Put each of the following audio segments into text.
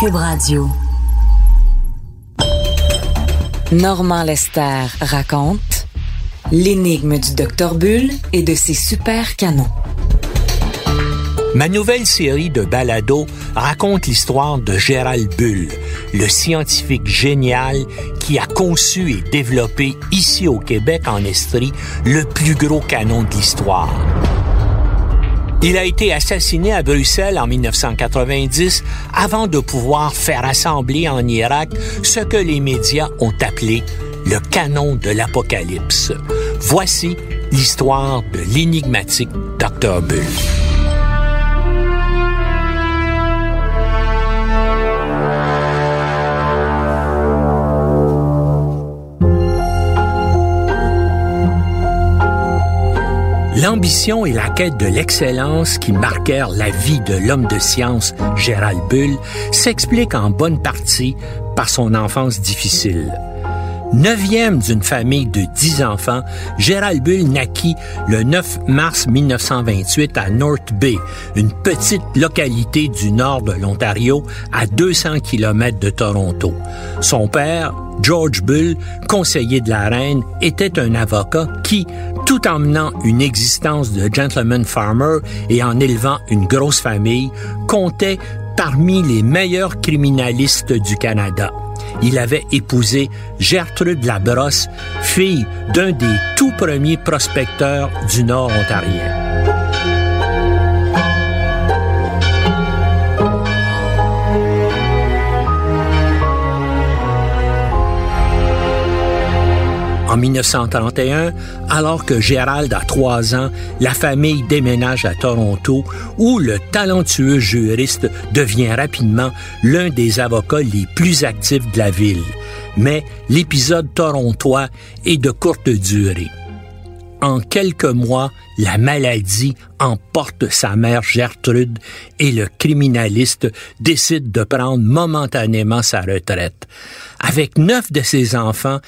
Cube Radio. Normand Lester raconte l'énigme du docteur Bull et de ses super canons. Ma nouvelle série de balados raconte l'histoire de Gérald Bull, le scientifique génial qui a conçu et développé ici au Québec en Estrie le plus gros canon de l'histoire. Il a été assassiné à Bruxelles en 1990 avant de pouvoir faire assembler en Irak ce que les médias ont appelé le canon de l'Apocalypse. Voici l'histoire de l'énigmatique Dr. Bull. L'ambition et la quête de l'excellence qui marquèrent la vie de l'homme de science Gérald Bull s'expliquent en bonne partie par son enfance difficile. Neuvième d'une famille de dix enfants, Gérald Bull naquit le 9 mars 1928 à North Bay, une petite localité du nord de l'Ontario à 200 km de Toronto. Son père, George Bull, conseiller de la reine, était un avocat qui, tout en menant une existence de gentleman farmer et en élevant une grosse famille, comptait parmi les meilleurs criminalistes du Canada. Il avait épousé Gertrude Labrosse, fille d'un des tout premiers prospecteurs du Nord ontarien. En 1931, alors que Gérald a trois ans, la famille déménage à Toronto, où le talentueux juriste devient rapidement l'un des avocats les plus actifs de la ville. Mais l'épisode torontois est de courte durée. En quelques mois, la maladie emporte sa mère Gertrude et le criminaliste décide de prendre momentanément sa retraite. Avec neuf de ses enfants,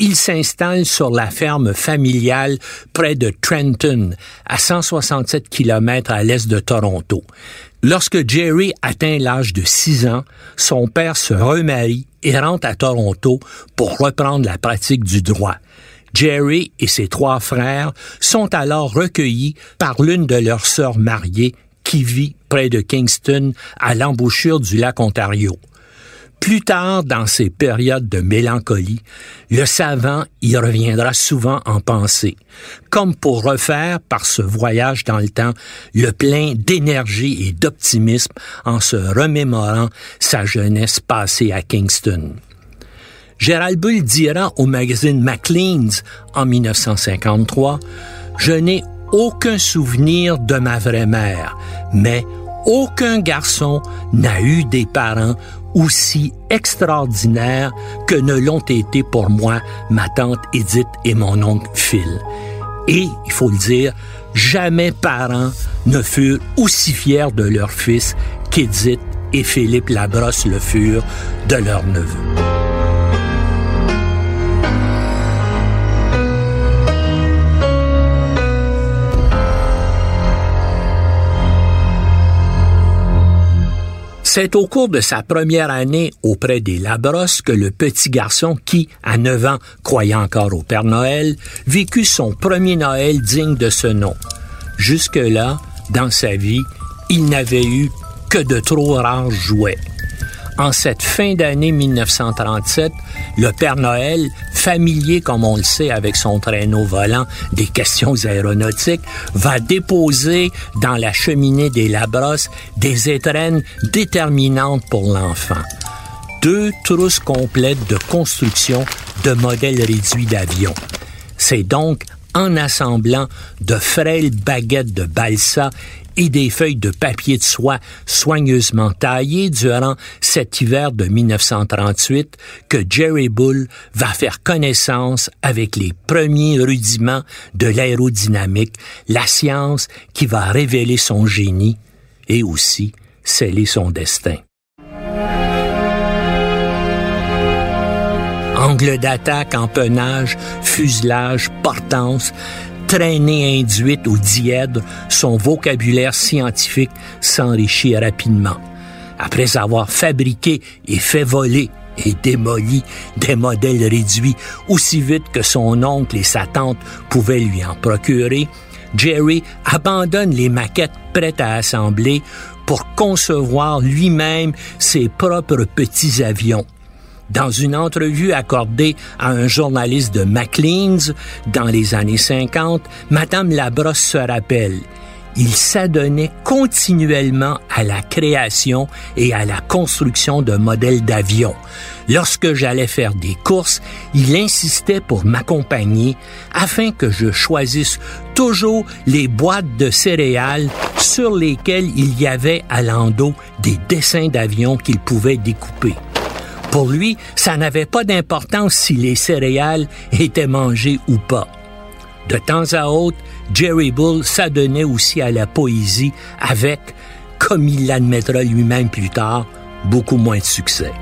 il s'installe sur la ferme familiale près de Trenton, à 167 km à l'est de Toronto. Lorsque Jerry atteint l'âge de 6 ans, son père se remarie et rentre à Toronto pour reprendre la pratique du droit. Jerry et ses trois frères sont alors recueillis par l'une de leurs sœurs mariées qui vit près de Kingston à l'embouchure du lac Ontario. Plus tard, dans ces périodes de mélancolie, le savant y reviendra souvent en pensée, comme pour refaire par ce voyage dans le temps le plein d'énergie et d'optimisme en se remémorant sa jeunesse passée à Kingston. Gérald Bull dira au magazine Maclean's en 1953, Je n'ai aucun souvenir de ma vraie mère, mais aucun garçon n'a eu des parents aussi extraordinaires que ne l'ont été pour moi ma tante Edith et mon oncle Phil. Et, il faut le dire, jamais parents ne furent aussi fiers de leur fils qu'Edith et Philippe Labrosse le furent de leur neveu. C'est au cours de sa première année auprès des Labrosse que le petit garçon qui, à 9 ans, croyait encore au Père Noël, vécut son premier Noël digne de ce nom. Jusque-là, dans sa vie, il n'avait eu que de trop rares jouets. En cette fin d'année 1937, le Père Noël, familier comme on le sait avec son traîneau volant des questions aéronautiques, va déposer dans la cheminée des Labros des étrennes déterminantes pour l'enfant. Deux trousses complètes de construction de modèles réduits d'avions. C'est donc en assemblant de frêles baguettes de balsa et des feuilles de papier de soie soigneusement taillées durant cet hiver de 1938 que Jerry Bull va faire connaissance avec les premiers rudiments de l'aérodynamique, la science qui va révéler son génie et aussi sceller son destin. Angle d'attaque, empennage, fuselage, portance, traînée induite au dièdre, son vocabulaire scientifique s'enrichit rapidement. Après avoir fabriqué et fait voler et démoli des modèles réduits aussi vite que son oncle et sa tante pouvaient lui en procurer, Jerry abandonne les maquettes prêtes à assembler pour concevoir lui-même ses propres petits avions. Dans une entrevue accordée à un journaliste de Maclean's dans les années 50, Madame Labrosse se rappelle il s'adonnait continuellement à la création et à la construction de modèles d'avions. Lorsque j'allais faire des courses, il insistait pour m'accompagner afin que je choisisse toujours les boîtes de céréales sur lesquelles il y avait à l'endos des dessins d'avions qu'il pouvait découper. Pour lui, ça n'avait pas d'importance si les céréales étaient mangées ou pas. De temps à autre, Jerry Bull s'adonnait aussi à la poésie avec, comme il l'admettra lui-même plus tard, beaucoup moins de succès.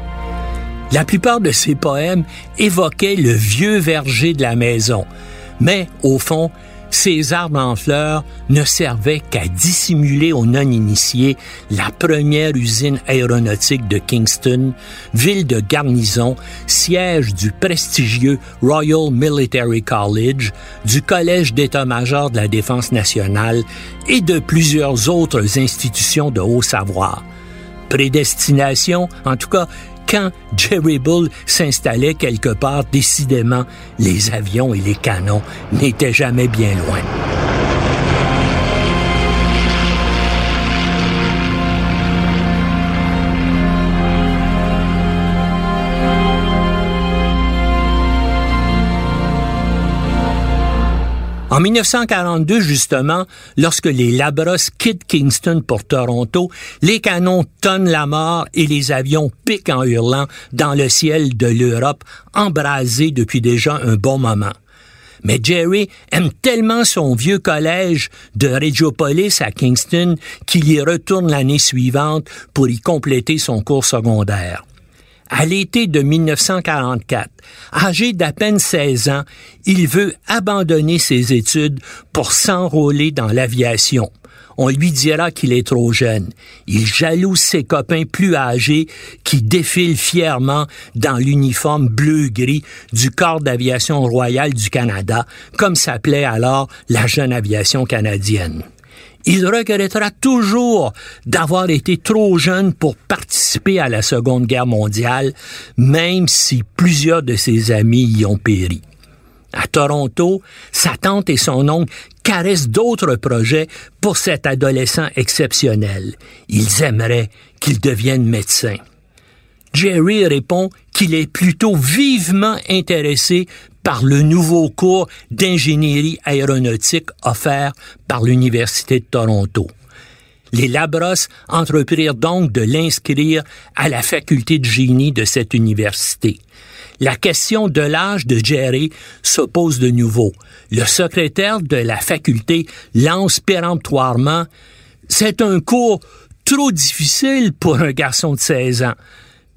La plupart de ses poèmes évoquaient le vieux verger de la maison, mais au fond, ces arbres en fleurs ne servaient qu'à dissimuler aux non-initiés la première usine aéronautique de Kingston, ville de garnison, siège du prestigieux Royal Military College, du Collège d'état-major de la Défense nationale et de plusieurs autres institutions de haut savoir. Prédestination, en tout cas, quand Jerry Bull s'installait quelque part, décidément, les avions et les canons n'étaient jamais bien loin. En 1942, justement, lorsque les Labros quittent Kingston pour Toronto, les canons tonnent la mort et les avions piquent en hurlant dans le ciel de l'Europe, embrasé depuis déjà un bon moment. Mais Jerry aime tellement son vieux collège de Regiopolis à Kingston qu'il y retourne l'année suivante pour y compléter son cours secondaire. À l'été de 1944, âgé d'à peine 16 ans, il veut abandonner ses études pour s'enrôler dans l'aviation. On lui dira qu'il est trop jeune. Il jalouse ses copains plus âgés qui défilent fièrement dans l'uniforme bleu-gris du Corps d'aviation royale du Canada, comme s'appelait alors la jeune aviation canadienne il regrettera toujours d'avoir été trop jeune pour participer à la Seconde Guerre mondiale, même si plusieurs de ses amis y ont péri. À Toronto, sa tante et son oncle caressent d'autres projets pour cet adolescent exceptionnel. Ils aimeraient qu'il devienne médecin. Jerry répond qu'il est plutôt vivement intéressé par le nouveau cours d'ingénierie aéronautique offert par l'Université de Toronto. Les Labros entreprirent donc de l'inscrire à la faculté de génie de cette université. La question de l'âge de Jerry se pose de nouveau. Le secrétaire de la faculté lance péremptoirement C'est un cours trop difficile pour un garçon de 16 ans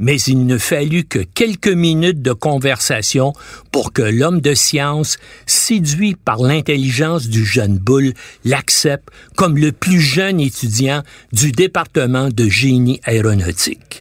mais il ne fallut que quelques minutes de conversation pour que l'homme de science, séduit par l'intelligence du jeune Bull, l'accepte comme le plus jeune étudiant du département de génie aéronautique.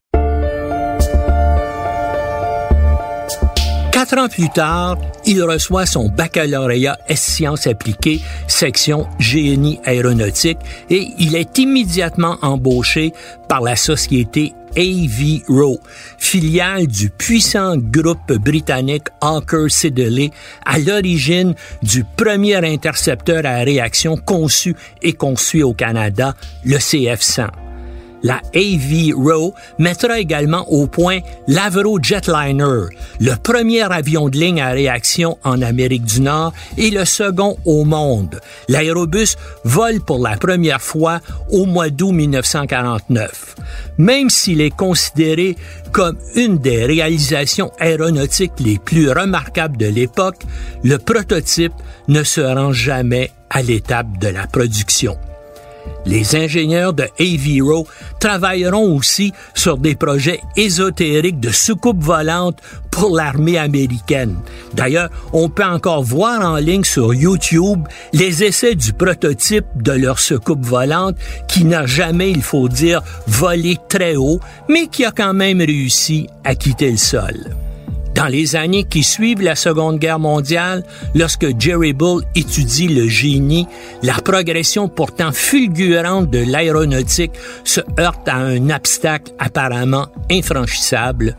Quatre ans plus tard, il reçoit son baccalauréat S-Sciences appliquées, section génie aéronautique, et il est immédiatement embauché par la société A.V. Rowe, filiale du puissant groupe britannique Hawker Siddeley, à l'origine du premier intercepteur à réaction conçu et construit au Canada, le CF-100. La AV Row mettra également au point l'Avro Jetliner, le premier avion de ligne à réaction en Amérique du Nord et le second au monde. L'aérobus vole pour la première fois au mois d'août 1949. Même s'il est considéré comme une des réalisations aéronautiques les plus remarquables de l'époque, le prototype ne se rend jamais à l'étape de la production. Les ingénieurs de Aviro travailleront aussi sur des projets ésotériques de soucoupes volantes pour l'armée américaine. D'ailleurs, on peut encore voir en ligne sur YouTube les essais du prototype de leur soucoupe volante qui n'a jamais, il faut dire, volé très haut, mais qui a quand même réussi à quitter le sol. Dans les années qui suivent la Seconde Guerre mondiale, lorsque Jerry Bull étudie le génie, la progression pourtant fulgurante de l'aéronautique se heurte à un obstacle apparemment infranchissable,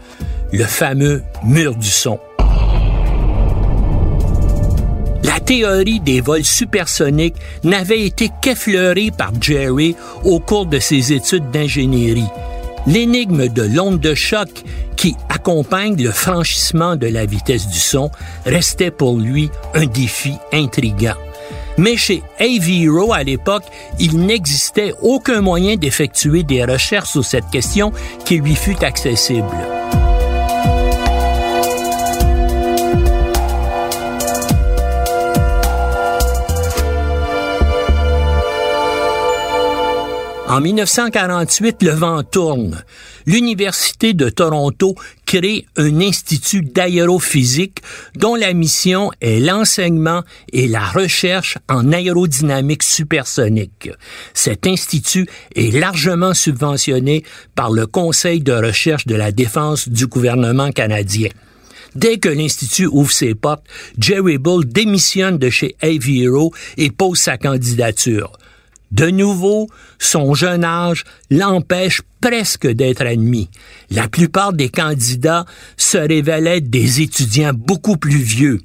le fameux mur du son. La théorie des vols supersoniques n'avait été qu'effleurée par Jerry au cours de ses études d'ingénierie. L'énigme de l'onde de choc qui accompagne le franchissement de la vitesse du son restait pour lui un défi intrigant. Mais chez Aviro à l'époque, il n'existait aucun moyen d'effectuer des recherches sur cette question qui lui fût accessible. En 1948, le vent tourne. L'Université de Toronto crée un institut d'aérophysique dont la mission est l'enseignement et la recherche en aérodynamique supersonique. Cet institut est largement subventionné par le Conseil de recherche de la défense du gouvernement canadien. Dès que l'Institut ouvre ses portes, Jerry Bull démissionne de chez Aviero et pose sa candidature. De nouveau, son jeune âge l'empêche presque d'être admis. La plupart des candidats se révélaient des étudiants beaucoup plus vieux.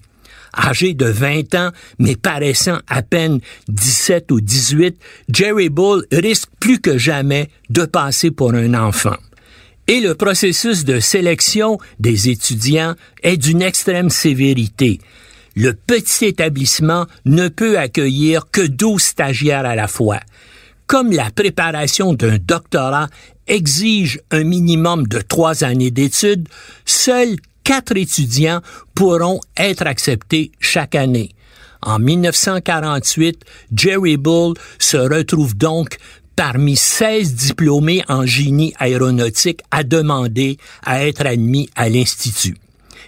Âgé de 20 ans, mais paraissant à peine 17 ou 18, Jerry Bull risque plus que jamais de passer pour un enfant. Et le processus de sélection des étudiants est d'une extrême sévérité le petit établissement ne peut accueillir que 12 stagiaires à la fois. Comme la préparation d'un doctorat exige un minimum de trois années d'études, seuls quatre étudiants pourront être acceptés chaque année. En 1948, Jerry Bull se retrouve donc parmi 16 diplômés en génie aéronautique à demander à être admis à l'Institut.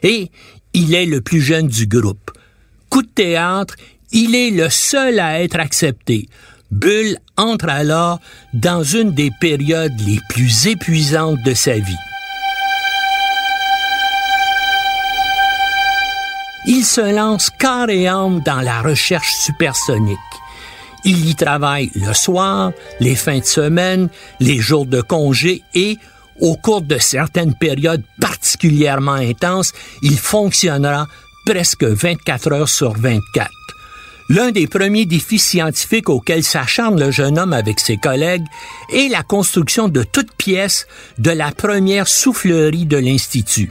Et il est le plus jeune du groupe coup de théâtre, il est le seul à être accepté. Bull entre alors dans une des périodes les plus épuisantes de sa vie. Il se lance corps et âme dans la recherche supersonique. Il y travaille le soir, les fins de semaine, les jours de congé et, au cours de certaines périodes particulièrement intenses, il fonctionnera presque 24 heures sur 24. L'un des premiers défis scientifiques auxquels s'acharne le jeune homme avec ses collègues est la construction de toutes pièces de la première soufflerie de l'Institut.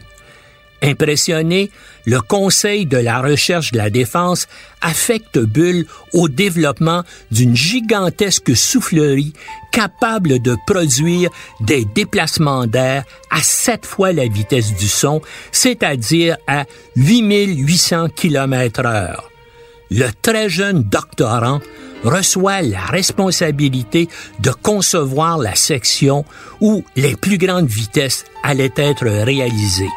Impressionné, le Conseil de la recherche de la défense affecte Bull au développement d'une gigantesque soufflerie capable de produire des déplacements d'air à sept fois la vitesse du son, c'est-à-dire à 8800 km heure. Le très jeune doctorant reçoit la responsabilité de concevoir la section où les plus grandes vitesses allaient être réalisées.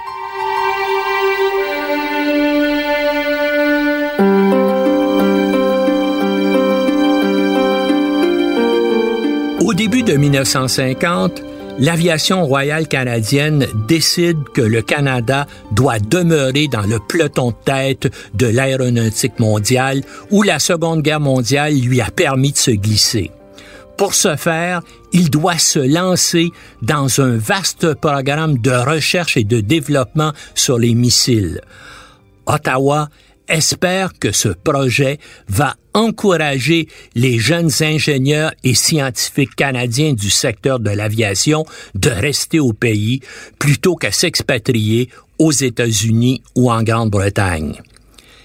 Début de 1950, l'aviation royale canadienne décide que le Canada doit demeurer dans le peloton de tête de l'aéronautique mondiale où la Seconde Guerre mondiale lui a permis de se glisser. Pour ce faire, il doit se lancer dans un vaste programme de recherche et de développement sur les missiles. Ottawa espère que ce projet va encourager les jeunes ingénieurs et scientifiques canadiens du secteur de l'aviation de rester au pays plutôt qu'à s'expatrier aux États-Unis ou en Grande-Bretagne.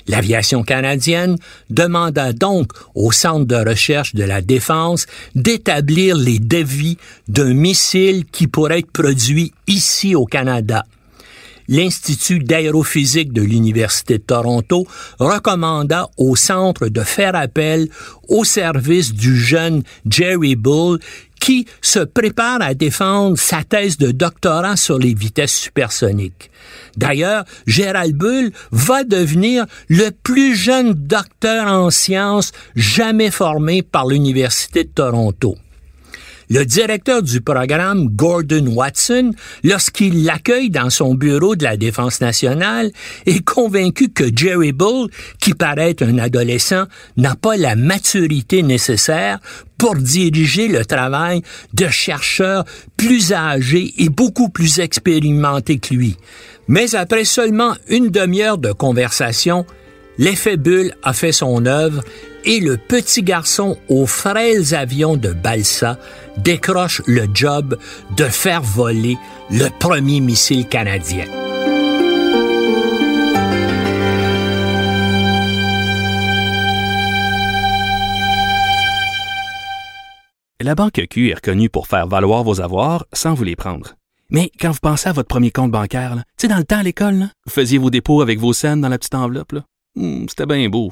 L'aviation canadienne demanda donc au Centre de recherche de la défense d'établir les devis d'un missile qui pourrait être produit ici au Canada l'Institut d'aérophysique de l'Université de Toronto recommanda au centre de faire appel au service du jeune Jerry Bull qui se prépare à défendre sa thèse de doctorat sur les vitesses supersoniques. D'ailleurs, Gérald Bull va devenir le plus jeune docteur en sciences jamais formé par l'Université de Toronto. Le directeur du programme, Gordon Watson, lorsqu'il l'accueille dans son bureau de la Défense nationale, est convaincu que Jerry Bull, qui paraît un adolescent, n'a pas la maturité nécessaire pour diriger le travail de chercheurs plus âgés et beaucoup plus expérimentés que lui. Mais après seulement une demi-heure de conversation, l'effet bulle a fait son œuvre et le petit garçon aux frêles avions de Balsa décroche le job de faire voler le premier missile canadien. La Banque Q est reconnue pour faire valoir vos avoirs sans vous les prendre. Mais quand vous pensez à votre premier compte bancaire, tu dans le temps à l'école, vous faisiez vos dépôts avec vos scènes dans la petite enveloppe. Hmm, c'était bien beau.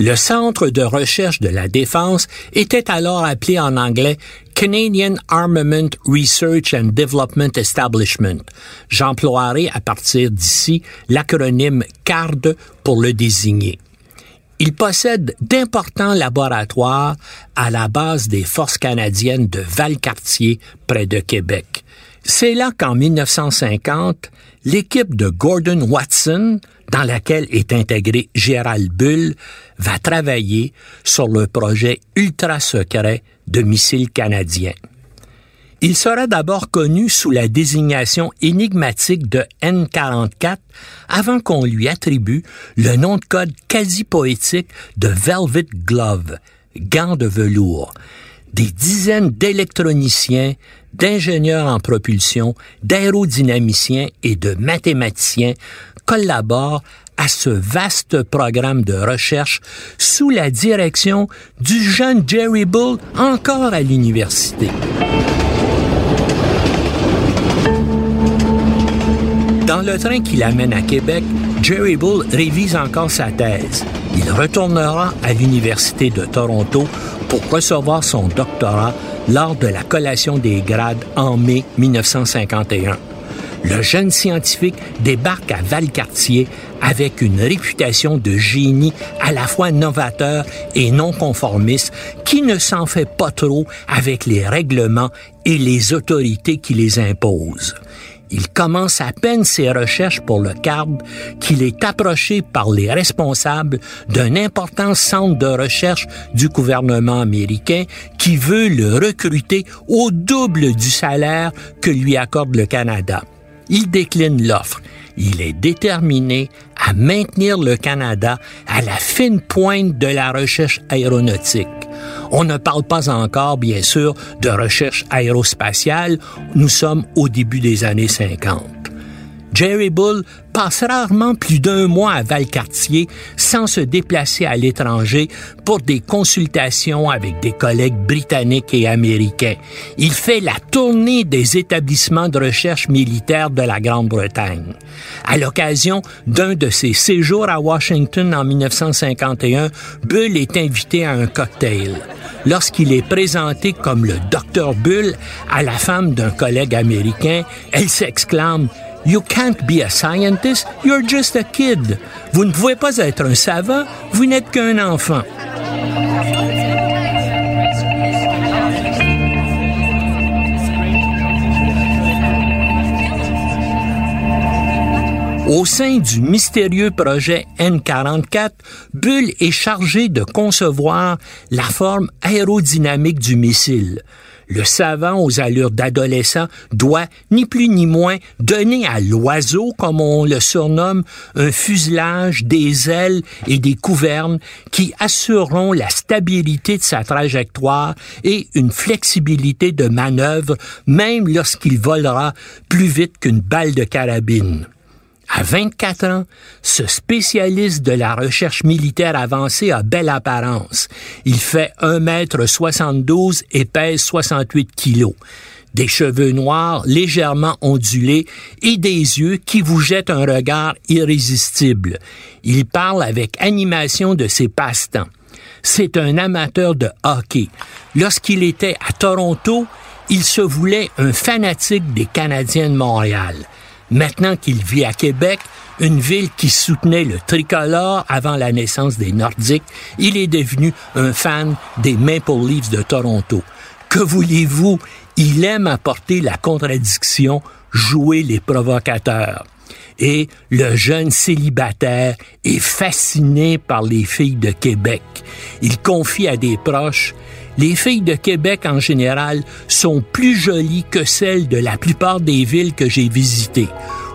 Le Centre de recherche de la défense était alors appelé en anglais Canadian Armament Research and Development Establishment. J'emploierai à partir d'ici l'acronyme CARD pour le désigner. Il possède d'importants laboratoires à la base des forces canadiennes de Valcartier, près de Québec. C'est là qu'en 1950, l'équipe de Gordon Watson, dans laquelle est intégré Gérald Bull, va travailler sur le projet ultra secret de missiles canadiens. Il sera d'abord connu sous la désignation énigmatique de N44 avant qu'on lui attribue le nom de code quasi poétique de Velvet Glove, gant de velours. Des dizaines d'électroniciens, d'ingénieurs en propulsion, d'aérodynamiciens et de mathématiciens collaborent à ce vaste programme de recherche sous la direction du jeune Jerry Bull encore à l'université. Dans le train qui l'amène à Québec, Jerry Bull révise encore sa thèse. Il retournera à l'Université de Toronto pour recevoir son doctorat lors de la collation des grades en mai 1951 le jeune scientifique débarque à Valcartier avec une réputation de génie à la fois novateur et non conformiste qui ne s'en fait pas trop avec les règlements et les autorités qui les imposent. Il commence à peine ses recherches pour le CARB qu'il est approché par les responsables d'un important centre de recherche du gouvernement américain qui veut le recruter au double du salaire que lui accorde le Canada. Il décline l'offre. Il est déterminé à maintenir le Canada à la fine pointe de la recherche aéronautique. On ne parle pas encore, bien sûr, de recherche aérospatiale. Nous sommes au début des années 50. Jerry Bull passe rarement plus d'un mois à Valcartier sans se déplacer à l'étranger pour des consultations avec des collègues britanniques et américains. Il fait la tournée des établissements de recherche militaire de la Grande-Bretagne. À l'occasion d'un de ses séjours à Washington en 1951, Bull est invité à un cocktail. Lorsqu'il est présenté comme le docteur Bull à la femme d'un collègue américain, elle s'exclame You can't be a scientist, you're just a kid. Vous ne pouvez pas être un savant, vous n'êtes qu'un enfant. sein du mystérieux projet N44, Bull est chargé de concevoir la forme aérodynamique du missile. Le savant aux allures d'adolescent doit, ni plus ni moins, donner à l'oiseau, comme on le surnomme, un fuselage, des ailes et des couvernes qui assureront la stabilité de sa trajectoire et une flexibilité de manœuvre, même lorsqu'il volera plus vite qu'une balle de carabine. À 24 ans, ce spécialiste de la recherche militaire avancée a belle apparence. Il fait 1 m 72 et pèse 68 kilos. Des cheveux noirs légèrement ondulés et des yeux qui vous jettent un regard irrésistible. Il parle avec animation de ses passe-temps. C'est un amateur de hockey. Lorsqu'il était à Toronto, il se voulait un fanatique des Canadiens de Montréal. Maintenant qu'il vit à Québec, une ville qui soutenait le tricolore avant la naissance des Nordiques, il est devenu un fan des Maple Leafs de Toronto. Que voulez-vous? Il aime apporter la contradiction, jouer les provocateurs. Et le jeune célibataire est fasciné par les filles de Québec. Il confie à des proches les filles de Québec en général sont plus jolies que celles de la plupart des villes que j'ai visitées,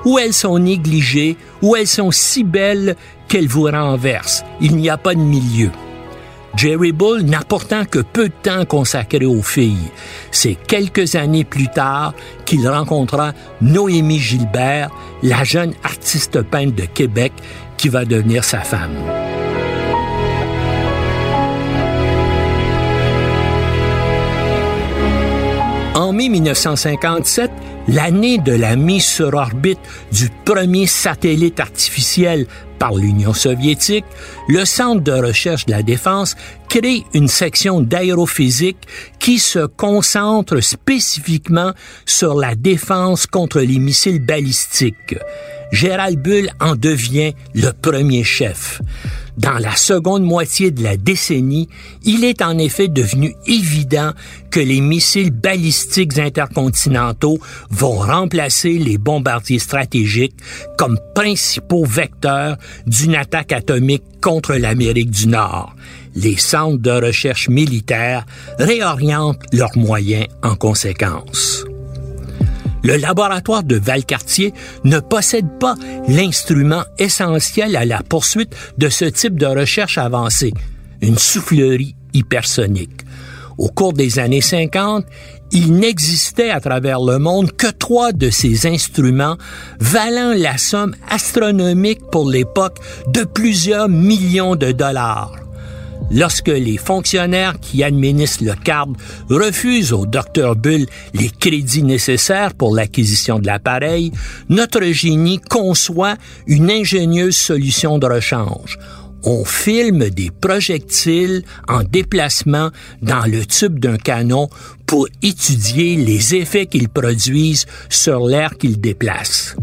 où elles sont négligées, où elles sont si belles qu'elles vous renversent. Il n'y a pas de milieu. Jerry Bull n'a pourtant que peu de temps consacré aux filles. C'est quelques années plus tard qu'il rencontra Noémie Gilbert, la jeune artiste peintre de Québec qui va devenir sa femme. En mai 1957, l'année de la mise sur orbite du premier satellite artificiel par l'Union soviétique, le Centre de recherche de la défense crée une section d'aérophysique qui se concentre spécifiquement sur la défense contre les missiles balistiques. Gérald Bull en devient le premier chef. Dans la seconde moitié de la décennie, il est en effet devenu évident que les missiles balistiques intercontinentaux vont remplacer les bombardiers stratégiques comme principaux vecteurs d'une attaque atomique contre l'Amérique du Nord. Les centres de recherche militaires réorientent leurs moyens en conséquence. Le laboratoire de Valcartier ne possède pas l'instrument essentiel à la poursuite de ce type de recherche avancée, une soufflerie hypersonique. Au cours des années 50, il n'existait à travers le monde que trois de ces instruments valant la somme astronomique pour l'époque de plusieurs millions de dollars. Lorsque les fonctionnaires qui administrent le CARD refusent au Dr Bull les crédits nécessaires pour l'acquisition de l'appareil, notre génie conçoit une ingénieuse solution de rechange. On filme des projectiles en déplacement dans le tube d'un canon pour étudier les effets qu'ils produisent sur l'air qu'ils déplacent.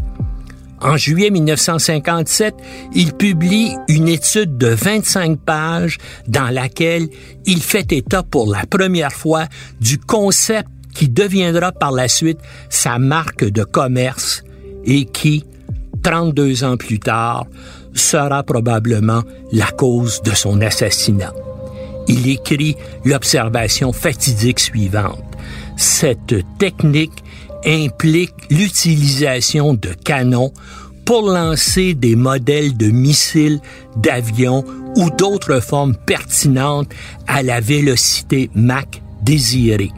En juillet 1957, il publie une étude de 25 pages dans laquelle il fait état pour la première fois du concept qui deviendra par la suite sa marque de commerce et qui, 32 ans plus tard, sera probablement la cause de son assassinat. Il écrit l'observation fatidique suivante. Cette technique implique l'utilisation de canons pour lancer des modèles de missiles, d'avions ou d'autres formes pertinentes à la vélocité Mach désirée.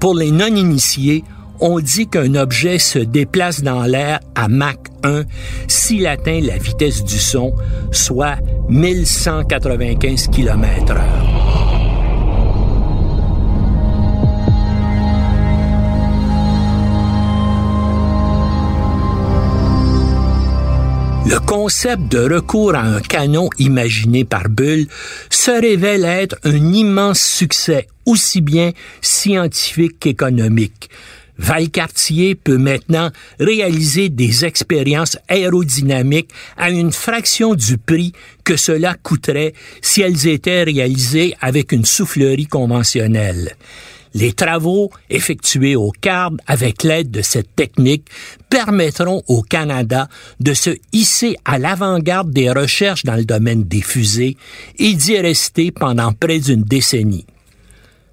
Pour les non-initiés, on dit qu'un objet se déplace dans l'air à Mach 1 s'il atteint la vitesse du son, soit 1195 km/h. Le concept de recours à un canon imaginé par Bull se révèle être un immense succès, aussi bien scientifique qu'économique. Valcartier peut maintenant réaliser des expériences aérodynamiques à une fraction du prix que cela coûterait si elles étaient réalisées avec une soufflerie conventionnelle. Les travaux effectués au CARB avec l'aide de cette technique permettront au Canada de se hisser à l'avant-garde des recherches dans le domaine des fusées et d'y rester pendant près d'une décennie.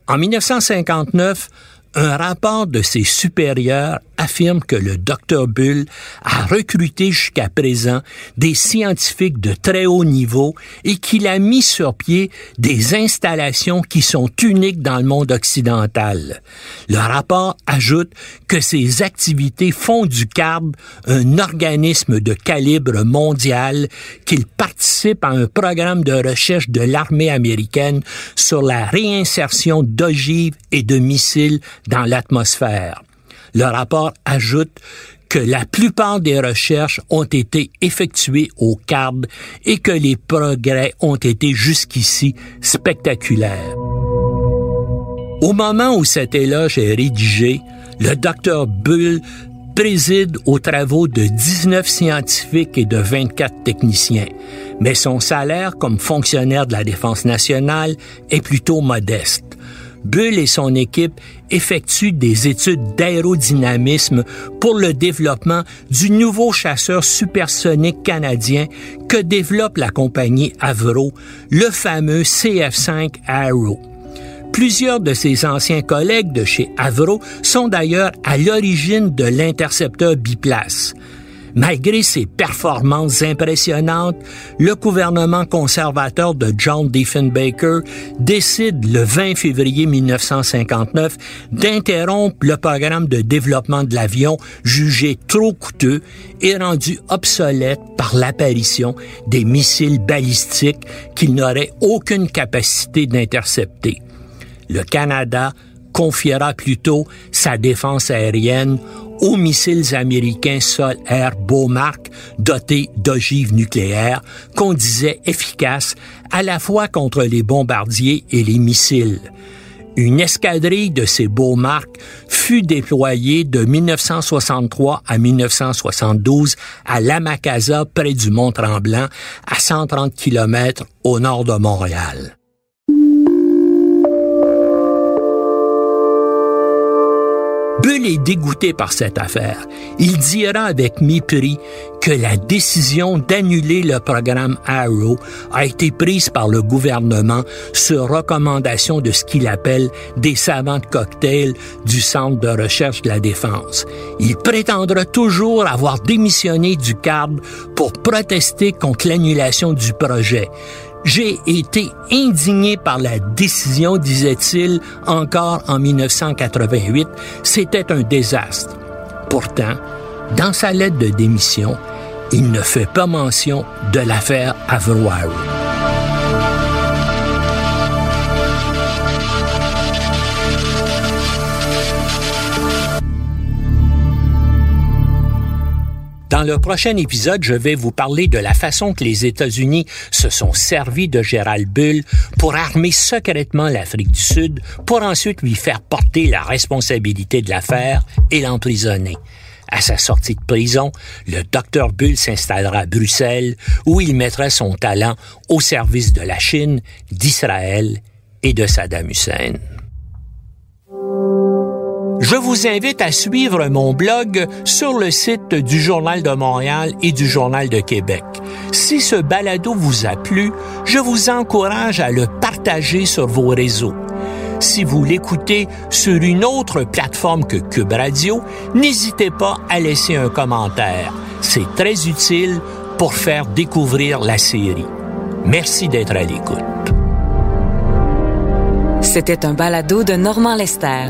En 1959, un rapport de ses supérieurs affirme que le Dr Bull a recruté jusqu'à présent des scientifiques de très haut niveau et qu'il a mis sur pied des installations qui sont uniques dans le monde occidental. Le rapport ajoute que ces activités font du CARB un organisme de calibre mondial, qu'il participe à un programme de recherche de l'armée américaine sur la réinsertion d'ogives et de missiles dans l'atmosphère. Le rapport ajoute que la plupart des recherches ont été effectuées au CARB et que les progrès ont été jusqu'ici spectaculaires. Au moment où cet éloge est rédigé, le docteur Bull préside aux travaux de 19 scientifiques et de 24 techniciens, mais son salaire comme fonctionnaire de la Défense nationale est plutôt modeste. Bull et son équipe effectuent des études d'aérodynamisme pour le développement du nouveau chasseur supersonique canadien que développe la compagnie Avro, le fameux CF-5 Arrow. Plusieurs de ses anciens collègues de chez Avro sont d'ailleurs à l'origine de l'intercepteur biplace. Malgré ses performances impressionnantes, le gouvernement conservateur de John Diefenbaker décide le 20 février 1959 d'interrompre le programme de développement de l'avion jugé trop coûteux et rendu obsolète par l'apparition des missiles balistiques qu'il n'aurait aucune capacité d'intercepter. Le Canada confiera plutôt sa défense aérienne aux missiles américains sol-air Beaumark dotés d'ogives nucléaires qu'on disait efficaces à la fois contre les bombardiers et les missiles. Une escadrille de ces Beaumark fut déployée de 1963 à 1972 à Lamacasa près du Mont-Tremblant à 130 km au nord de Montréal. Bull est dégoûté par cette affaire. Il dira avec mépris que la décision d'annuler le programme Arrow a été prise par le gouvernement sur recommandation de ce qu'il appelle des savants de cocktail du Centre de recherche de la défense. Il prétendra toujours avoir démissionné du CARB pour protester contre l'annulation du projet. J'ai été indigné par la décision, disait-il encore en 1988. C'était un désastre. Pourtant, dans sa lettre de démission, il ne fait pas mention de l'affaire Avroaro. Dans le prochain épisode, je vais vous parler de la façon que les États-Unis se sont servis de Gérald Bull pour armer secrètement l'Afrique du Sud pour ensuite lui faire porter la responsabilité de l'affaire et l'emprisonner. À sa sortie de prison, le docteur Bull s'installera à Bruxelles où il mettra son talent au service de la Chine, d'Israël et de Saddam Hussein. Je vous invite à suivre mon blog sur le site du Journal de Montréal et du Journal de Québec. Si ce balado vous a plu, je vous encourage à le partager sur vos réseaux. Si vous l'écoutez sur une autre plateforme que Cube Radio, n'hésitez pas à laisser un commentaire. C'est très utile pour faire découvrir la série. Merci d'être à l'écoute. C'était un balado de Normand Lester.